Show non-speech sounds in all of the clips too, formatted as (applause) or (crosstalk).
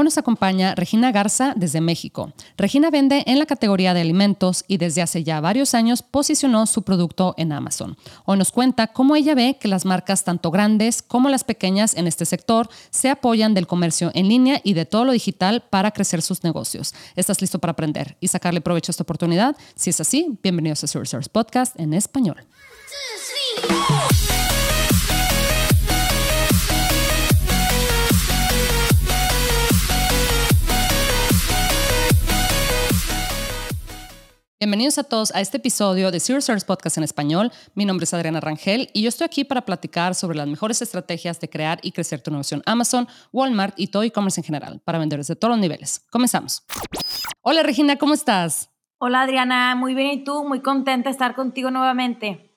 Hoy nos acompaña Regina Garza desde México. Regina vende en la categoría de alimentos y desde hace ya varios años posicionó su producto en Amazon. Hoy nos cuenta cómo ella ve que las marcas tanto grandes como las pequeñas en este sector se apoyan del comercio en línea y de todo lo digital para crecer sus negocios. ¿Estás listo para aprender y sacarle provecho a esta oportunidad? Si es así, bienvenidos a Source Podcast en español. Bienvenidos a todos a este episodio de Zero Service Podcast en español. Mi nombre es Adriana Rangel y yo estoy aquí para platicar sobre las mejores estrategias de crear y crecer tu en Amazon, Walmart y todo e-commerce en general para vendedores de todos los niveles. Comenzamos. Hola Regina, ¿cómo estás? Hola Adriana, muy bien y tú, muy contenta de estar contigo nuevamente.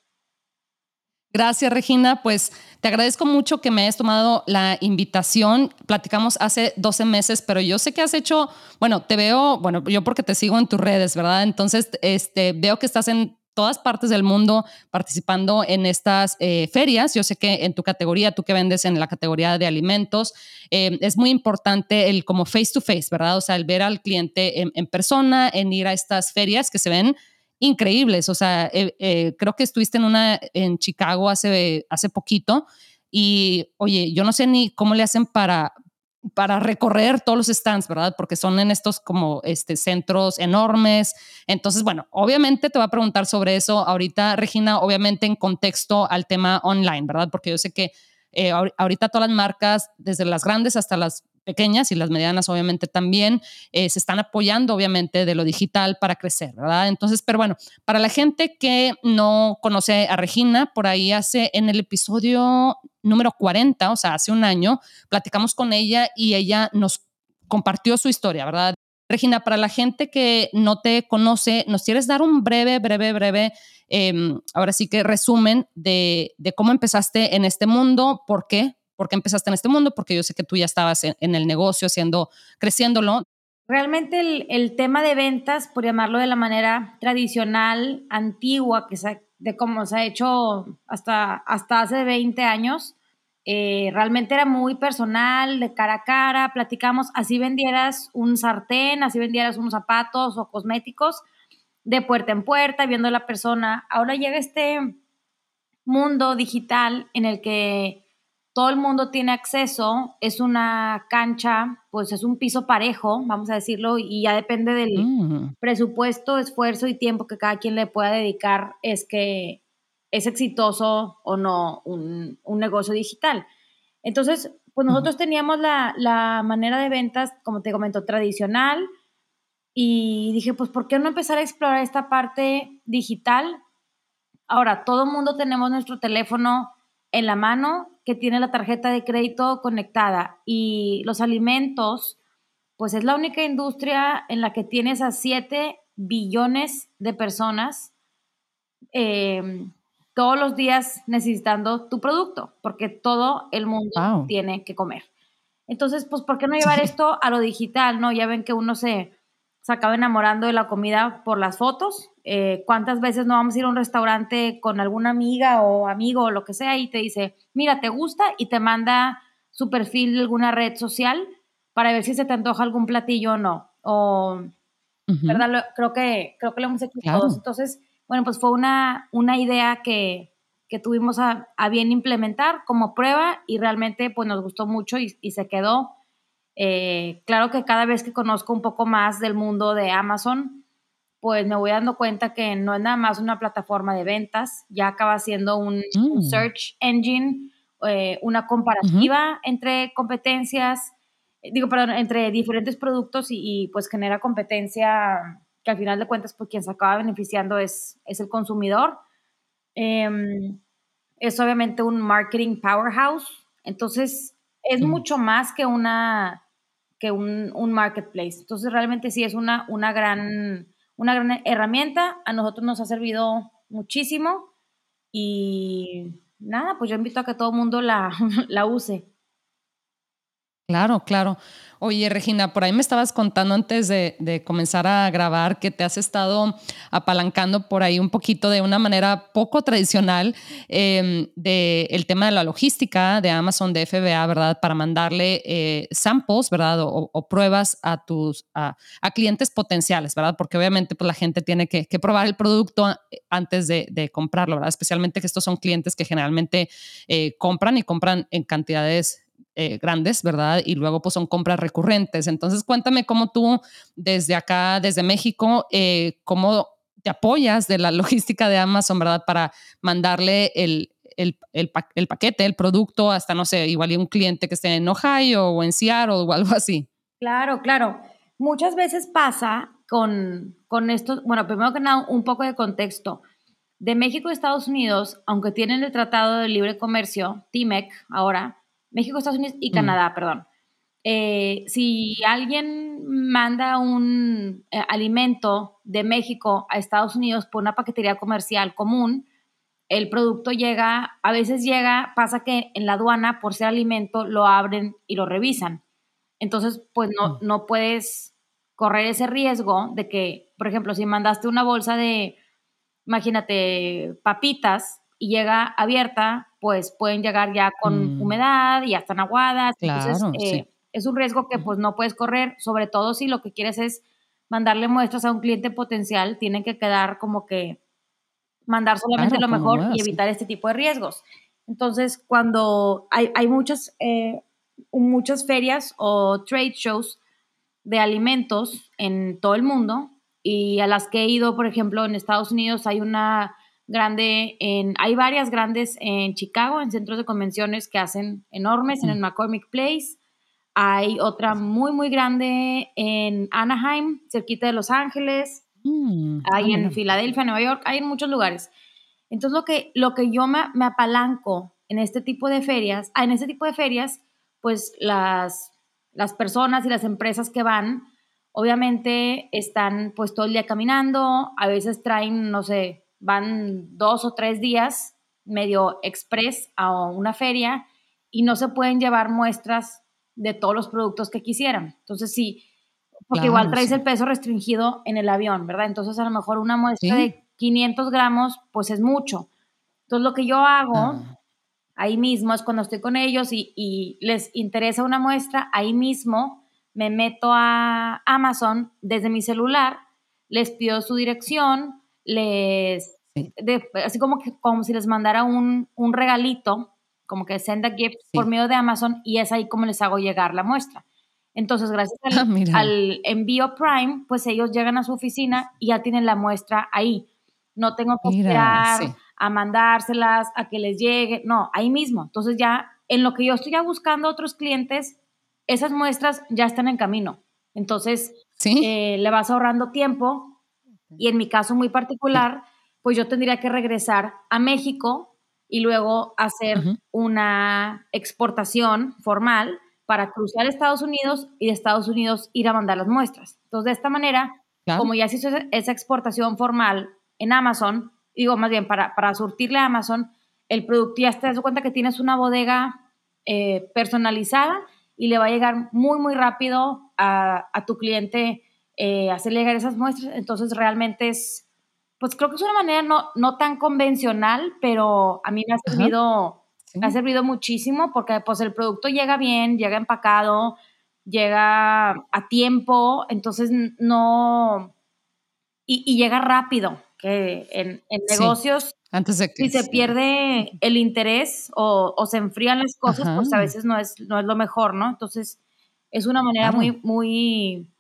Gracias, Regina. Pues te agradezco mucho que me hayas tomado la invitación. Platicamos hace 12 meses, pero yo sé que has hecho, bueno, te veo, bueno, yo porque te sigo en tus redes, ¿verdad? Entonces, este, veo que estás en todas partes del mundo participando en estas eh, ferias. Yo sé que en tu categoría, tú que vendes en la categoría de alimentos, eh, es muy importante el como face to face, ¿verdad? O sea, el ver al cliente en, en persona, en ir a estas ferias que se ven increíbles. O sea, eh, eh, creo que estuviste en una en Chicago hace, hace poquito y, oye, yo no sé ni cómo le hacen para, para recorrer todos los stands, ¿verdad? Porque son en estos como este, centros enormes. Entonces, bueno, obviamente te voy a preguntar sobre eso ahorita, Regina, obviamente en contexto al tema online, ¿verdad? Porque yo sé que eh, ahorita todas las marcas, desde las grandes hasta las pequeñas y las medianas obviamente también eh, se están apoyando obviamente de lo digital para crecer, ¿verdad? Entonces, pero bueno, para la gente que no conoce a Regina, por ahí hace en el episodio número 40, o sea, hace un año, platicamos con ella y ella nos compartió su historia, ¿verdad? Regina, para la gente que no te conoce, ¿nos quieres dar un breve, breve, breve, em, ahora sí que resumen de, de cómo empezaste en este mundo? ¿Por qué? por qué empezaste en este mundo, porque yo sé que tú ya estabas en, el negocio haciendo, creciéndolo. Realmente el, tema de ventas, por llamarlo de la manera tradicional, antigua, que de cómo se ha hecho hasta, hasta hace 20 años, eh, realmente era muy personal, de cara a cara, platicamos, así vendieras un sartén, así vendieras unos zapatos o cosméticos, de puerta en puerta, viendo a la persona. Ahora llega este mundo digital en el que todo el mundo tiene acceso, es una cancha, pues es un piso parejo, vamos a decirlo, y ya depende del mm. presupuesto, esfuerzo y tiempo que cada quien le pueda dedicar, es que es exitoso o no un, negocio digital. Entonces, pues nosotros teníamos la, la, manera de ventas, como te comento, tradicional, y dije, pues, ¿por qué no empezar a explorar esta parte digital? Ahora, todo el mundo tenemos nuestro teléfono en la mano que tiene la tarjeta de crédito conectada y los alimentos, pues es la única industria en la que tienes a 7 billones de personas em, todos los días necesitando tu producto, porque todo el mundo tiene que comer. Entonces, pues, ¿por qué no llevar esto a lo digital? No, ya ven que uno se, se acaba enamorando de la comida por las fotos. Eh, ¿Cuántas veces no vamos a ir a un restaurante con alguna amiga o amigo o lo que sea y te dice, mira, ¿te gusta? Y te manda su perfil de alguna red social para ver si se te antoja algún platillo o no. O, ¿verdad? creo, que, creo que lo hemos hecho todos. Entonces, bueno, pues fue una, una idea que, que tuvimos a, bien implementar como prueba y realmente pues nos gustó mucho y, y se quedó. Eh, claro que cada vez que conozco un poco más del mundo de Amazon, pues me voy dando cuenta que no es nada más una plataforma de ventas, ya acaba siendo un, mm. search engine, eh, una comparativa entre competencias, digo, perdón, entre diferentes productos y, pues genera competencia que al final de cuentas, pues quien se acaba beneficiando es, es el consumidor. Em, es obviamente un marketing powerhouse, entonces es mucho más que una que un, un, marketplace. Entonces, realmente sí es una, una, gran, una gran herramienta. A nosotros nos ha servido muchísimo y nada, pues yo invito a que todo el mundo la, (laughs) la use. Claro, claro. Oye, Regina, por ahí me estabas contando antes de, comenzar a grabar que te has estado apalancando por ahí un poquito de una manera poco tradicional eh, del tema de la logística de Amazon, de FBA, ¿verdad? Para mandarle eh, samples, ¿verdad? O, pruebas a tus a, clientes potenciales, ¿verdad? Porque obviamente pues, la gente tiene que, probar el producto antes de, comprarlo, ¿verdad? Especialmente que estos son clientes que generalmente eh, compran y compran en cantidades eh, grandes, ¿verdad? Y luego pues son compras recurrentes. Entonces cuéntame cómo tú desde acá, desde México, eh, cómo te apoyas de la (laughs) logística de Amazon, ¿verdad? Para mandarle el, el, el, paquete, el producto, hasta, no sé, igual un cliente que esté en Ohio o en Seattle o algo así. Claro, claro. Muchas veces pasa con, con esto, bueno, primero que nada, un poco de contexto. De México a Estados Unidos, aunque tienen el Tratado de Libre Comercio, TIMEC, ahora, México, Estados Unidos y mm. Canadá, perdón. Eh, si alguien manda un eh, alimento de México a Estados Unidos por una paquetería comercial común, el producto llega, a veces llega, pasa que en la aduana, por ser alimento, lo abren y lo revisan. Entonces, pues no, mm. no puedes correr ese riesgo de que, por ejemplo, si mandaste una bolsa de, imagínate, papitas y llega abierta, pues pueden llegar ya con mm. humedad y ya están aguadas. Entonces, eh, es un riesgo que pues no puedes correr, sobre todo si lo que quieres es mandarle muestras a un cliente potencial, tienen que quedar como que mandar solamente lo mejor y evitar este tipo de riesgos. Entonces, cuando hay, hay muchas, eh, muchas ferias o trade shows de alimentos en todo el mundo y a las que he ido, por ejemplo, en Estados Unidos hay una grande en, hay varias grandes en Chicago, en centros de convenciones que hacen enormes, en el McCormick Place. Hay otra muy, muy grande en Anaheim, cerquita de Los Ángeles. Mm, hay en Filadelfia, Nueva York, hay en muchos lugares. Entonces, lo que, lo que yo me, me apalanco en este tipo de ferias, ah, en este tipo de ferias, pues las, las personas y las empresas que van, obviamente están pues todo el día caminando, a veces traen, no sé, van dos o tres días medio express a una feria y no se pueden llevar muestras de todos los productos que quisieran. Entonces sí, porque igual traes el peso restringido en el avión, ¿verdad? Entonces a lo mejor una muestra de 500 gramos, pues es mucho. Entonces lo que yo hago ah. ahí mismo es cuando estoy con ellos y, y les interesa una muestra, ahí mismo me meto a Amazon desde mi celular, les pido su dirección, les, así como que como si les mandara un, un regalito, como que send a gift por medio de Amazon y es ahí como les hago llegar la muestra. Entonces, gracias al, ah, envío Prime, pues ellos llegan a su oficina y ya tienen la muestra ahí. No tengo que esperar a mandárselas, a que les llegue, no, ahí mismo. Entonces ya en lo que yo estoy ya buscando otros clientes, esas muestras ya están en camino. Entonces, eh, le vas ahorrando tiempo y en mi caso muy particular, pues yo tendría que regresar a México y luego hacer una exportación formal para cruzar Estados Unidos y de Estados Unidos ir a mandar las muestras. Entonces, de esta manera, como ya se hizo esa exportación formal en Amazon, digo más bien para, para surtirle a Amazon, el producto ya te das cuenta que tienes una bodega eh, personalizada y le va a llegar muy, muy rápido a, a tu cliente eh, hacerle llegar esas muestras. Entonces realmente es, pues creo que es una manera no, no tan convencional, pero a mí me ha servido, me ha servido muchísimo porque pues el producto llega bien, llega empacado, llega a tiempo, entonces no, y, llega rápido, que en, negocios... Antes de que si se pierde el interés o, o se enfrían las cosas, pues a veces no es, no es lo mejor, ¿no? Entonces, es una manera muy, muy,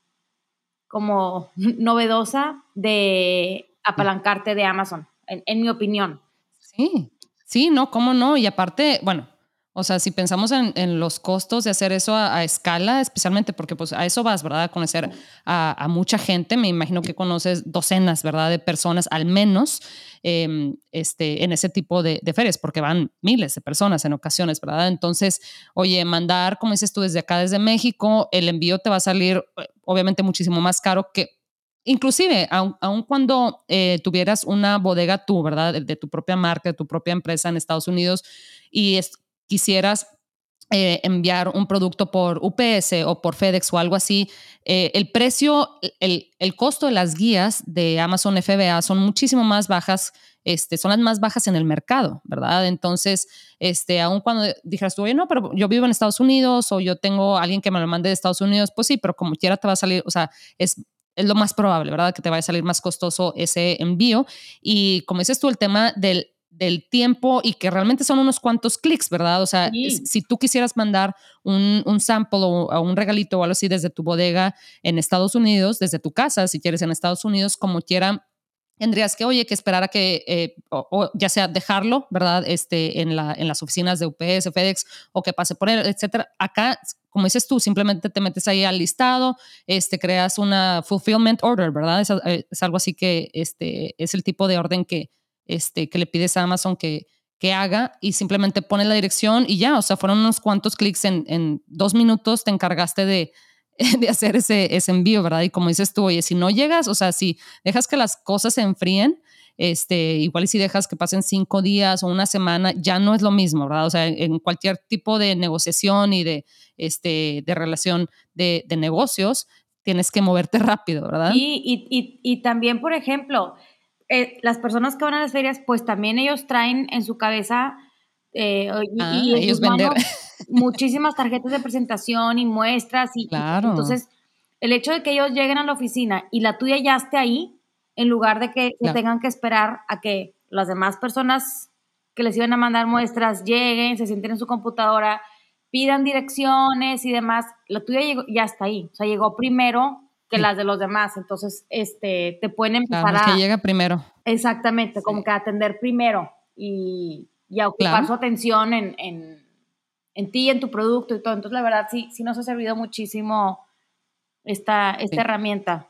como novedosa de apalancarte de Amazon, en, mi opinión. Sí, sí, no, cómo no. Y aparte, bueno, o sea, si pensamos en, los costos de hacer eso a, escala, especialmente porque pues a eso vas, ¿verdad? Conocer a, mucha gente, me imagino que conoces docenas, ¿verdad? De personas al menos em, este, en ese tipo de, ferias, porque van miles de personas en ocasiones, ¿verdad? Entonces, oye, mandar, como dices tú, desde acá, desde México, el envío te va a salir eh, obviamente muchísimo más caro que Inclusive, aun, cuando eh, tuvieras una bodega tú, ¿verdad? De, tu propia marca, de tu propia empresa en Estados Unidos y es, quisieras eh, enviar un producto por UPS o por FedEx o algo así, eh, el precio, el, el, costo de las guías de Amazon FBA son muchísimo más bajas, este, son las más bajas en el mercado, ¿verdad? Entonces, este, aun cuando dijeras tú, oye, no, pero yo vivo en Estados Unidos o yo tengo alguien que me lo mande de Estados Unidos, pues sí, pero como quiera te va a salir, o sea, es es lo más probable, ¿verdad? Que te vaya a salir más costoso ese envío. Y como dices tú, el tema del del tiempo y que realmente son unos cuantos clics, ¿verdad? O sea, si tú quisieras mandar un, un sample o, un regalito o algo así desde tu bodega en Estados Unidos, desde tu casa, si quieres en Estados Unidos, como quiera, tendrías que, oye, que esperar a que, eh, o, ya sea dejarlo, ¿verdad? Este, en, la, en las oficinas de UPS, FedEx, o que pase por él, etcétera. Acá, como dices tú, simplemente te metes ahí al listado, este, creas una fulfillment order, ¿verdad? Es, eh, es algo así que este, es el tipo de orden que, este, que le pides a Amazon que, que haga y simplemente pone la dirección y ya, o sea, fueron unos cuantos clics en, en dos minutos, te encargaste de, (laughs) de hacer ese, ese envío, ¿verdad? Y como dices tú, oye, si no llegas, o sea, si dejas que las cosas se enfríen, este, igual y si dejas que pasen cinco días o una semana, ya no es lo mismo, ¿verdad? O sea, en cualquier tipo de negociación y de, este, de relación de, de negocios, tienes que moverte (laughs) rápido, ¿verdad? Y, y, y, y también, por ejemplo, eh, las personas que van a las ferias, pues también ellos traen en su cabeza eh, y, ah, ellos vender. (laughs) muchísimas tarjetas de presentación y muestras. Y, claro. entonces, el hecho de que ellos lleguen a la oficina y la tuya ya esté ahí, en lugar de que, tengan que esperar a que las demás personas que les iban a mandar muestras lleguen, se sienten en su computadora, pidan direcciones y demás, la tuya ya está ahí. O sea, llegó primero que las de los demás. Entonces, este, te pueden empezar a... que llega primero. Exactamente, como que atender primero y, y a ocupar su atención en, en, en, ti, en tu producto y todo. Entonces, la verdad, sí, sí nos ha servido muchísimo esta, esta herramienta.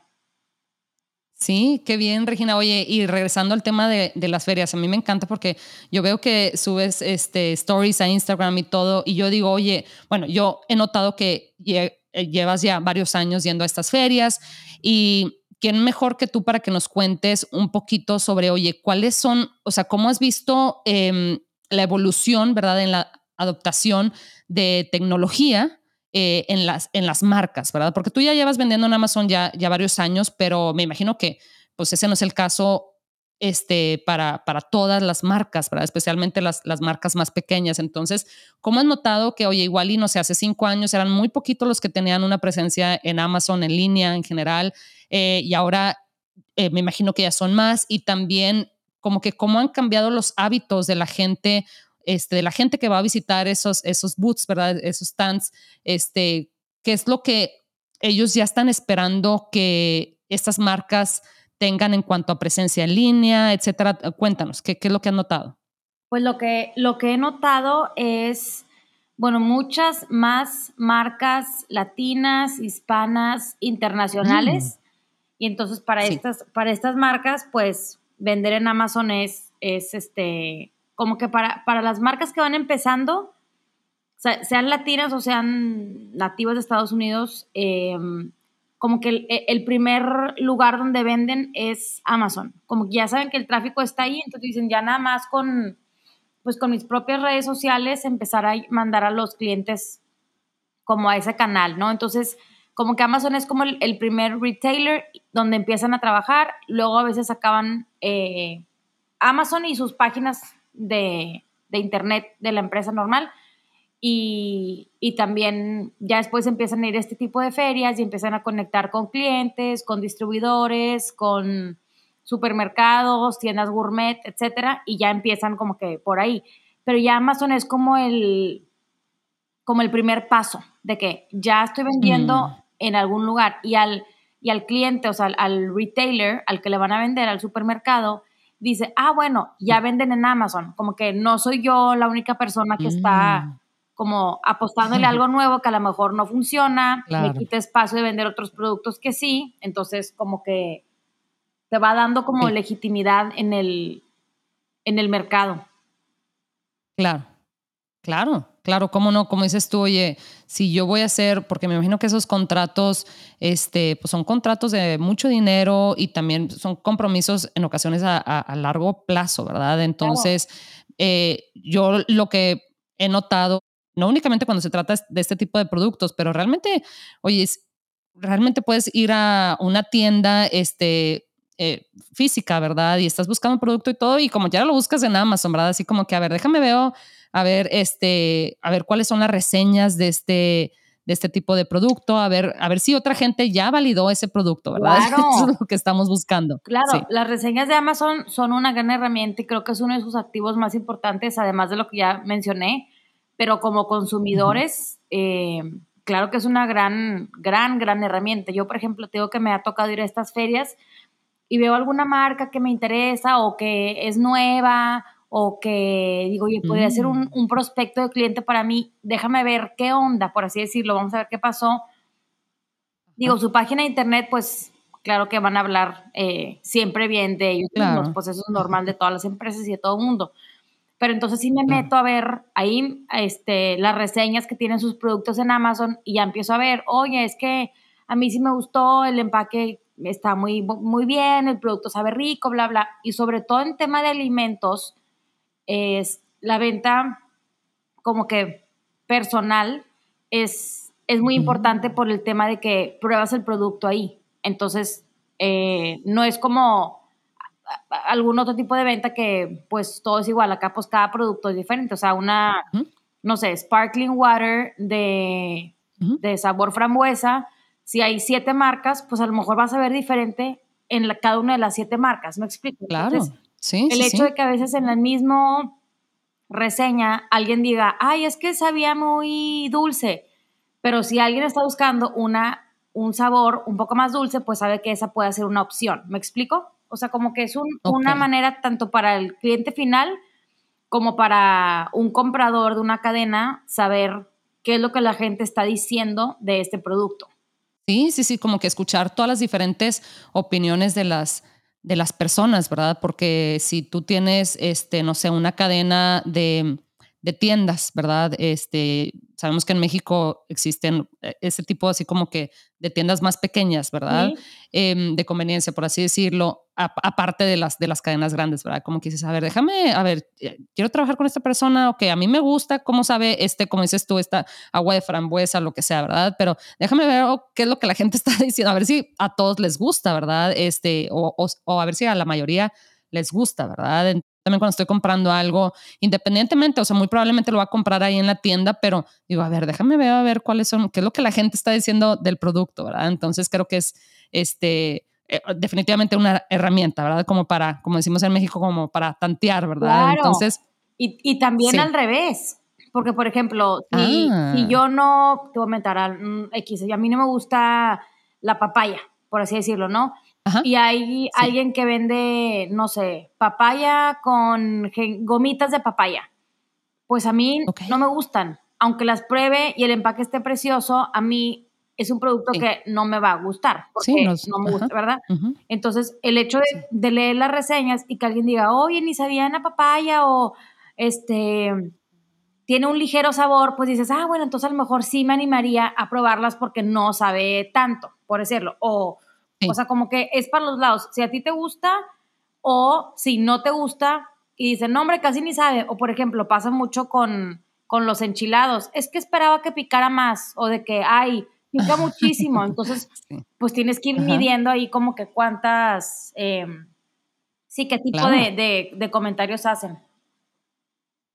Sí, qué bien, Regina. Oye, y regresando al tema de, de, las ferias, a mí me encanta porque yo veo que subes este, stories a Instagram y todo, y yo digo, oye, bueno, yo he notado que eh, llevas ya varios años yendo a estas ferias y quién mejor que tú para que nos cuentes un poquito sobre, oye, cuáles son, o sea, cómo has visto em, la evolución, ¿verdad?, en la adoptación de tecnología eh, en, las, en las marcas, ¿verdad? Porque tú ya llevas vendiendo en Amazon ya, ya varios años, pero me imagino que pues ese no es el caso este, para, para todas las marcas, ¿verdad? especialmente las, las marcas más pequeñas. Entonces, ¿cómo has notado que, oye, igual y no sé, hace cinco años eran muy poquitos los que tenían una presencia en Amazon en línea en general eh, y ahora eh, me imagino que ya son más y también como que cómo han cambiado los hábitos de la gente, este, de la gente que va a visitar esos, esos booths, ¿verdad? Esos stands, este, qué es lo que ellos ya están esperando que estas marcas tengan en cuanto a presencia en línea, etcétera. Cuéntanos, ¿qué, qué es lo que has notado? Pues lo que, lo que he notado es, bueno, muchas más marcas latinas, hispanas, internacionales. Mm. Y entonces para, estas, para estas marcas, pues vender en Amazon es, es este, como que para, para las marcas que van empezando, sean latinas o sean nativas de Estados Unidos, eh, como que e, el, primer lugar donde venden es Amazon. Como que ya saben que el tráfico está ahí, entonces dicen ya nada más con, pues con mis propias redes sociales empezar a mandar a los clientes como a ese canal, ¿no? Entonces, como que Amazon es como el, primer retailer donde empiezan a trabajar, luego a veces acaban eh, Amazon y sus páginas de, de internet de la empresa normal y, también ya después empiezan a ir a este tipo de ferias y empiezan a conectar con clientes, con distribuidores, con supermercados, tiendas gourmet, etcétera, y ya empiezan como que por ahí. Pero ya Amazon es como el, como el primer paso de que ya estoy vendiendo mm. en algún lugar y al, y al cliente, o sea, al, retailer, al que le van a vender, al supermercado, dice, ah, bueno, ya venden en Amazon, como que no soy yo la única persona que está mm como apostándole a (laughs) algo nuevo que a lo mejor no funciona, me quita espacio de vender otros productos que sí, entonces como que te va dando como legitimidad en el, en el mercado. Claro, claro, claro, cómo no, como dices tú, oye, si yo voy a hacer, porque me imagino que esos contratos, este, pues son contratos de mucho dinero y también son compromisos en ocasiones a, largo plazo, ¿verdad? Entonces, eh, yo lo que he notado no únicamente cuando se trata de este tipo de productos, pero realmente, oye, realmente puedes ir a una tienda, este, eh, física, ¿verdad? Y estás buscando un producto y todo, y como ya lo buscas en Amazon, ¿verdad? Así como que, a ver, déjame veo, a ver, este, a ver cuáles son las reseñas de este, de este tipo de producto, a ver, a ver si otra gente ya validó ese producto, ¿verdad? Claro. (laughs) Eso es lo que estamos buscando. Claro, las reseñas de Amazon son una gran herramienta y creo que es uno de sus activos más importantes, además de lo que ya mencioné, pero como consumidores, eh, claro que es una gran, gran, gran herramienta. Yo, por ejemplo, tengo que me ha tocado ir a estas ferias y veo alguna marca que me interesa o que es nueva o que digo, oye, podría ser un, mm. un, prospecto de cliente para mí, déjame ver qué onda, por así decirlo, vamos a ver qué pasó. Digo, su página de internet, pues claro que van a hablar eh, siempre bien de ellos pues eso es normal de todas las empresas y de todo el mundo. Pero entonces sí me meto a ver ahí este, las reseñas que tienen sus productos en Amazon y ya empiezo a ver, oye, es que a mí sí me gustó, el empaque está muy, muy bien, el producto sabe rico, bla, bla. Y sobre todo en tema de alimentos, es la venta como que personal es, es muy importante por el tema de que pruebas el producto ahí. Entonces, eh, no es como algún otro tipo de venta que pues todo es igual, acá pues cada producto es diferente, o sea, una, no sé, sparkling water de, de, sabor frambuesa, si hay siete marcas, pues a lo mejor vas a ver diferente en cada una de las siete marcas, ¿me explico? Claro. El hecho de que a veces en la misma reseña alguien diga, ay, es que sabía muy dulce, pero si alguien está buscando una, un sabor un poco más dulce, pues sabe que esa puede ser una opción. ¿Me explico? O sea, como que es una manera tanto para el cliente final como para un comprador de una cadena saber qué es lo que la gente está diciendo de este producto. Sí, sí, sí, como que escuchar todas las diferentes opiniones de las de las personas, ¿verdad? Porque si tú tienes, este, no sé, una cadena de, de tiendas, ¿verdad? Este, sabemos que en México existen eh, ese tipo así como que de tiendas más pequeñas, ¿verdad? Em, de conveniencia, por así decirlo, aparte de las, de las cadenas grandes, ¿verdad? Como que dices, a ver, déjame, a ver, eh, quiero trabajar con esta persona, ok, a mí me gusta cómo sabe este, como dices tú, esta agua de frambuesa, lo que sea, ¿verdad? Pero déjame ver oh, qué es lo que la gente (laughs) está diciendo, a ver si a todos les gusta, ¿verdad? Este, o, o a ver si a la mayoría les gusta, ¿verdad? También cuando estoy comprando algo, independientemente, o sea, muy probablemente lo va a comprar ahí en la tienda, pero digo, a ver, déjame ver a ver cuáles son, qué es lo que la gente está diciendo del producto, ¿verdad? Entonces creo que es este eh, definitivamente una herramienta, ¿verdad? Como para, como decimos en México, como para tantear, ¿verdad? Claro. Entonces. Y, y también al revés. Porque, por ejemplo, si, ah. yo no, te voy a comentar al mm, X, a mí no me gusta la papaya, por así decirlo, ¿no? Y hay alguien que vende, no sé, papaya con gomitas de papaya. Pues a mí no me gustan. Aunque las pruebe y el empaque esté precioso, a mí es un producto que no me va a gustar. Porque no me gusta, ¿verdad? Entonces, el hecho de, leer las reseñas y que alguien diga, oye, ni sabía en la papaya o este tiene un ligero sabor, pues dices, ah, bueno, entonces a lo mejor sí me animaría a probarlas porque no sabe tanto, por decirlo. O o sea, como que es para los lados. Si a ti te gusta o si no te gusta y dicen, no, hombre, casi ni sabe. O por ejemplo, pasa mucho con, con los enchilados. Es que esperaba que picara más o de que, ay, pica muchísimo. (laughs) Entonces, pues tienes que ir midiendo ahí como que cuántas, em, sí, qué tipo de, de comentarios hacen.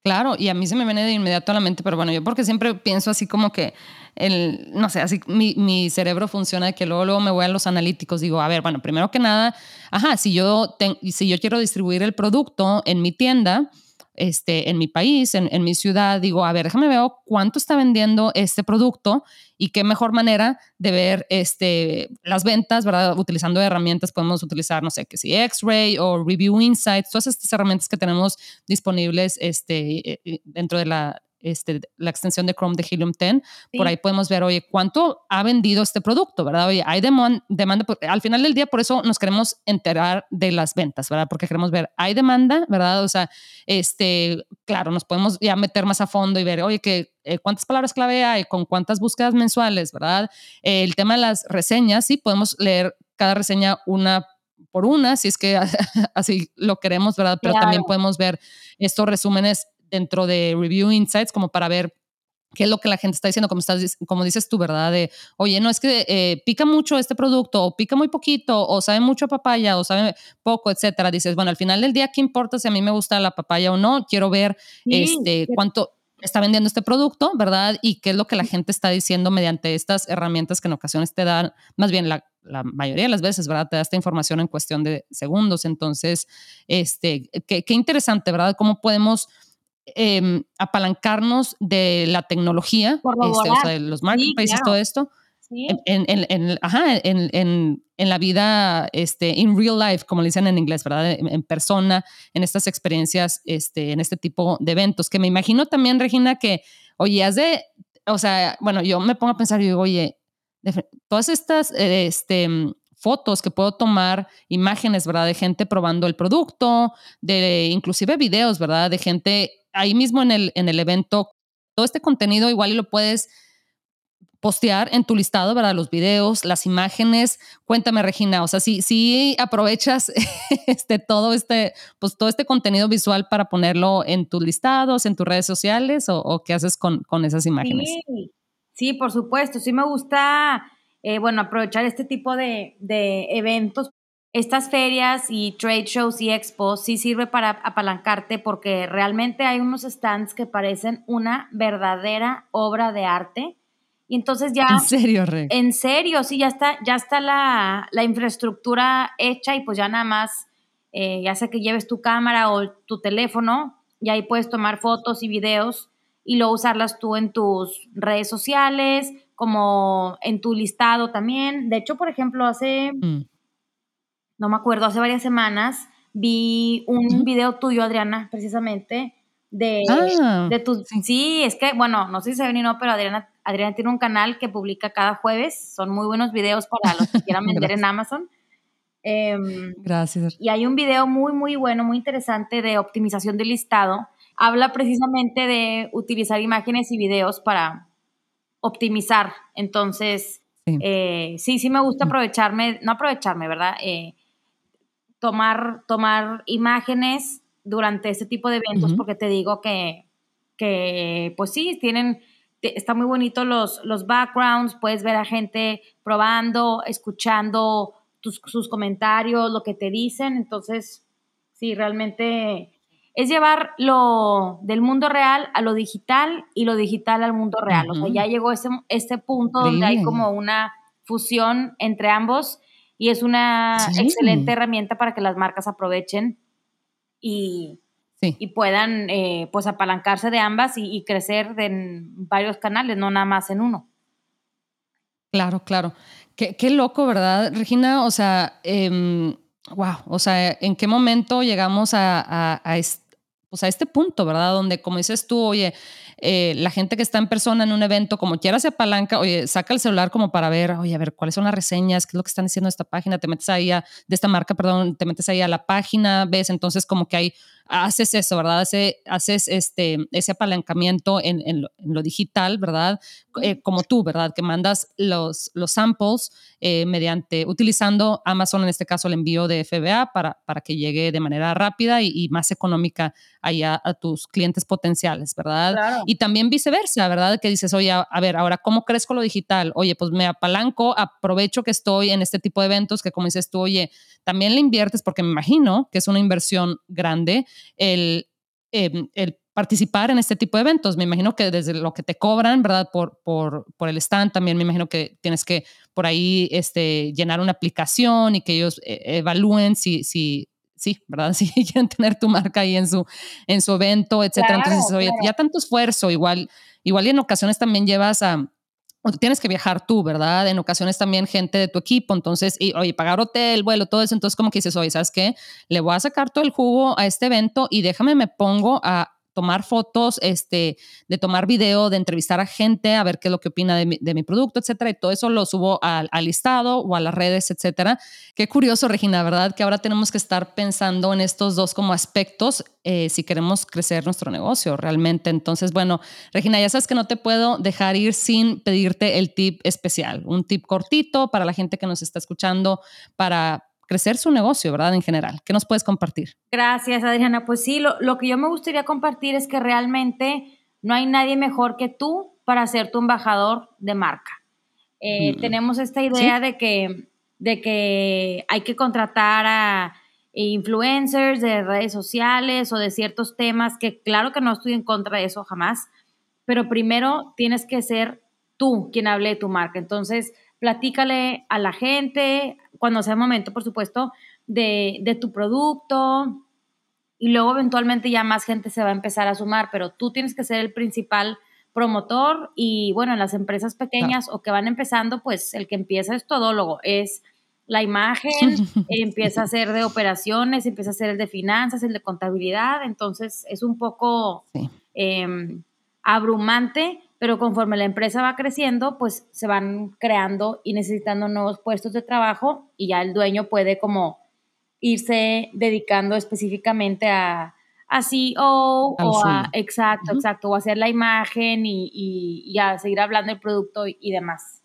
Claro, y a mí se me viene de inmediato a la mente, pero bueno, yo porque siempre pienso así como que el, no sé, así mi, mi cerebro funciona de que luego, luego me voy a los analíticos, digo, a ver, bueno, primero que nada, ajá, si yo, si yo quiero distribuir el producto en mi tienda, este, en mi país, en, mi ciudad, digo, a ver, déjame ver cuánto está vendiendo este producto y qué mejor manera de ver este, las ventas, ¿verdad? Utilizando herramientas, podemos utilizar, no sé, que si X-Ray o Review Insights, todas estas herramientas que tenemos disponibles este, eh, eh, dentro de la este, la extensión de Chrome de Helium 10. Por ahí podemos ver, oye, cuánto ha vendido este producto, ¿verdad? Oye, hay demanda, al final del día, por eso nos queremos enterar de las ventas, ¿verdad? Porque queremos ver, hay demanda, ¿verdad? O sea, este, claro, nos podemos ya meter más a fondo y ver, oye, que, eh, cuántas palabras clave hay, con cuántas búsquedas mensuales, ¿verdad? el tema de las reseñas, sí, podemos leer cada reseña una por una, si es que (laughs) así lo queremos, ¿verdad? Pero también podemos ver estos resúmenes dentro de Review Insights como para ver qué es lo que la gente está diciendo, como, estás, como dices tú, ¿verdad? De, oye, no es que eh, pica mucho este producto, o pica muy poquito, o sabe mucho a papaya, o sabe poco, etcétera. Dices, bueno, al final del día, ¿qué importa si a mí me gusta la papaya o no? Quiero ver este, cuánto está vendiendo este producto, ¿verdad? Y qué es lo que la gente está diciendo mediante estas herramientas que en ocasiones te dan, más bien la, la mayoría de las veces, ¿verdad? Te da esta información en cuestión de segundos. Entonces, este, qué, qué interesante, ¿verdad? Cómo podemos Em, apalancarnos de la tecnología, este, o sea, de los marketplaces, todo esto, en, en, en, ajá, en, la vida, este, in real life, como le dicen en inglés, ¿verdad? En, persona, en estas experiencias, este, en este tipo de eventos, que me imagino también, Regina, que, oye, has de, o sea, bueno, yo me pongo a pensar y digo, oye, todas estas, este, fotos que puedo tomar, imágenes, ¿verdad? De gente probando el producto, de inclusive videos, ¿verdad? De gente ahí mismo en el, en el evento, todo este contenido igual y lo puedes postear en tu listado, ¿verdad? Los videos, las imágenes. Cuéntame, Regina, o sea, si, aprovechas (laughs) este, todo, este, pues, todo este contenido visual para ponerlo en tus listados, en tus redes sociales, o, qué haces con, con esas imágenes. Sí, sí, por supuesto. Sí me gusta, eh, bueno, aprovechar este tipo de, de eventos estas ferias y trade shows y expos sí sirve para apalancarte porque realmente hay unos stands que parecen una verdadera obra de arte. Y entonces ya... En serio, Rey. En serio, sí, ya está, ya está la, la infraestructura hecha y pues ya nada más, eh, ya sea que lleves tu cámara o tu teléfono, y ahí puedes tomar fotos y videos y luego usarlas tú en tus redes sociales, como en tu listado también. De hecho, por ejemplo, hace... Mm no me acuerdo, hace varias semanas vi un video tuyo, Adriana, precisamente, de, ah, de tus... Sí. es que, bueno, no sé si se ven y no, pero Adriana, Adriana tiene un canal que publica cada jueves. Son muy buenos videos para los que quieran (laughs) vender en Amazon. Em, Gracias. Y hay un video muy, muy bueno, muy interesante de optimización del listado. Habla precisamente de utilizar imágenes y videos para optimizar. Entonces, sí, eh, sí, sí, me gusta aprovecharme, no aprovecharme, ¿verdad? Eh, tomar, tomar imágenes durante este tipo de eventos, porque te digo que, que, pues sí, tienen, está muy bonito los, los backgrounds, puedes ver a gente probando, escuchando sus comentarios, lo que te dicen, entonces, sí, realmente es llevar lo del mundo real a lo digital y lo digital al mundo real. O sea, ya llegó ese, ese punto donde hay como una fusión entre ambos y es una excelente herramienta para que las marcas aprovechen y, y puedan eh, pues apalancarse de ambas y, crecer en varios canales, no nada más en uno. Claro, claro. Qué, qué loco, ¿verdad, Regina? O sea, wow, em, o sea, ¿en qué momento llegamos a, a, a, pues a este punto, ¿verdad? Donde, como dices tú, oye, eh, la gente que está en persona en un evento, como quiera se apalanca, oye, saca el celular como para ver, oye, a ver, cuáles son las reseñas, qué es lo que están diciendo de esta página, te metes ahí a, de esta marca, perdón, te metes ahí a la página, ves, entonces como que hay haces eso, ¿verdad? haces este, ese apalancamiento en, en, lo, digital, ¿verdad? Eh, como tú, ¿verdad? Que mandas los, los samples eh, mediante, utilizando Amazon, en este caso el envío de FBA, para, para que llegue de manera rápida y, más económica allá a tus clientes potenciales, ¿verdad? Y también viceversa, ¿verdad? Que dices, oye, a, ver, ahora, ¿cómo crezco lo digital? Oye, pues me apalanco, aprovecho que estoy en este tipo de eventos que como dices tú, oye, también le inviertes porque me imagino que es una inversión grande el, em, el participar en este tipo de eventos. Me imagino que desde lo que te cobran, ¿verdad? Por, por, por, el stand, también me imagino que tienes que por ahí este, llenar una aplicación y que ellos eh, evalúen si, si, sí, ¿verdad? (laughs) Si quieren tener tu marca ahí en su, en su evento, etcétera. Entonces, oye, ya tanto esfuerzo, igual, igual y en ocasiones también llevas a o tienes que viajar tú, ¿verdad? En ocasiones también gente de tu equipo, entonces, y, oye, pagar hotel, vuelo, todo eso, entonces como que dices, oye, ¿sabes qué? Le voy a sacar todo el jugo a este evento y déjame, me pongo a tomar fotos, este, de tomar video, de entrevistar a gente, a ver qué es lo que opina de mi, producto, etcétera. Y todo eso lo subo al, al, listado o a las redes, etcétera. Qué curioso, Regina, ¿verdad? Que ahora tenemos que estar pensando en estos dos como aspectos eh, si queremos crecer nuestro negocio realmente. Entonces, bueno, Regina, ya sabes que no te puedo dejar ir sin pedirte el tip especial, un tip cortito para la gente que nos está escuchando, para crecer su negocio, ¿verdad? En general. ¿Qué nos puedes compartir? Gracias, Adriana. Pues sí, lo, que yo me gustaría compartir es que realmente no hay nadie mejor que tú para ser tu embajador de marca. Eh, mm. Tenemos esta idea de, que, de que hay que contratar a influencers de redes sociales o de ciertos temas, que claro que no estoy en contra de eso jamás, pero primero tienes que ser tú quien hable de tu marca. Entonces, platícale a la gente, cuando sea el momento, por supuesto, de, de tu producto, y luego eventualmente ya más gente se va a empezar a sumar, pero tú tienes que ser el principal promotor y bueno, en las empresas pequeñas o que van empezando, pues el que empieza es todólogo, es la imagen, (laughs) empieza a ser de operaciones, empieza a ser el de finanzas, el de contabilidad, entonces es un poco em, abrumante, pero conforme la empresa va creciendo, pues se van creando y necesitando nuevos puestos de trabajo y ya el dueño puede como irse dedicando específicamente a, a CEO o a, exacto, exacto, o hacer la imagen y, y, a seguir hablando del producto y, demás.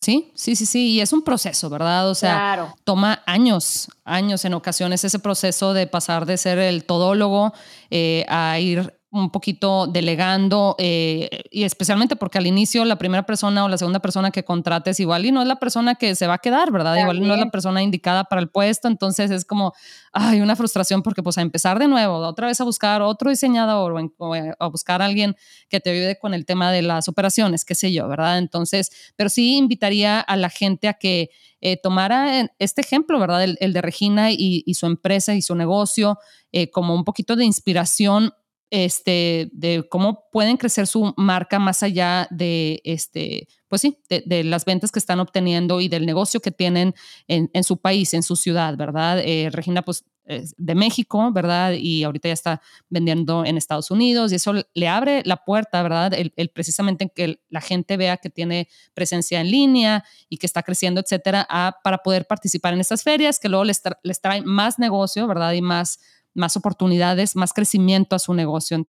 Sí, sí, sí, sí, y es un proceso, ¿verdad? O sea, toma años, años en ocasiones ese proceso de pasar de ser el todólogo eh, a ir un poquito delegando eh, y especialmente porque al inicio la primera persona o la segunda persona que contrates igual y no es la persona que se va a quedar, ¿verdad? Igual no es la persona indicada para el puesto, entonces es como, hay una frustración porque pues a empezar de nuevo, otra vez a buscar otro diseñador o, a buscar a alguien que te ayude con el tema de las operaciones, qué sé yo, ¿verdad? Entonces, pero sí invitaría a la gente a que eh, tomara este ejemplo, ¿verdad? El, de Regina y, su empresa y su negocio eh, como un poquito de inspiración este, de cómo pueden crecer su marca más allá de, este, pues sí, de, las ventas que están obteniendo y del negocio que tienen en, su país, en su ciudad, ¿verdad? Eh, Regina, pues, es de México, ¿verdad? Y ahorita ya está vendiendo en Estados Unidos y eso le abre la puerta, ¿verdad? El, precisamente que la gente vea que tiene presencia en línea y que está creciendo, etcétera, para poder participar en estas ferias que luego les, les trae más negocio, ¿verdad? Y más más oportunidades, más crecimiento a su negocio.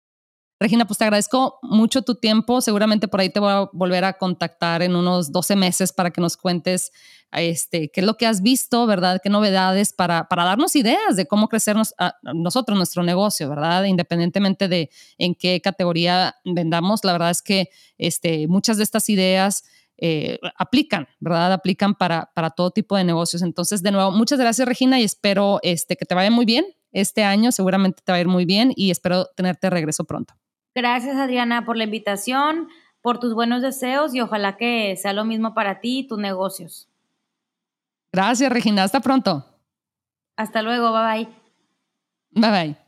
Regina, pues te agradezco mucho tu tiempo. Seguramente por ahí te voy a volver a contactar en unos 12 meses para que nos cuentes este, qué es lo que has visto, ¿verdad? ¿Qué novedades para, para darnos ideas de cómo crecer nosotros nuestro negocio, ¿verdad? Independientemente de en qué categoría vendamos, la verdad es que este, muchas de estas ideas eh, aplican, ¿verdad? Aplican para, para todo tipo de negocios. Entonces, de nuevo, muchas gracias, Regina, y espero este, que te vaya muy bien este año. Seguramente te va a ir muy bien y espero tenerte de regreso pronto. Gracias, Adriana, por la invitación, por tus buenos deseos y ojalá que sea lo mismo para ti y tus negocios. Gracias, Regina. Hasta pronto. Hasta luego. Bye bye. Bye bye.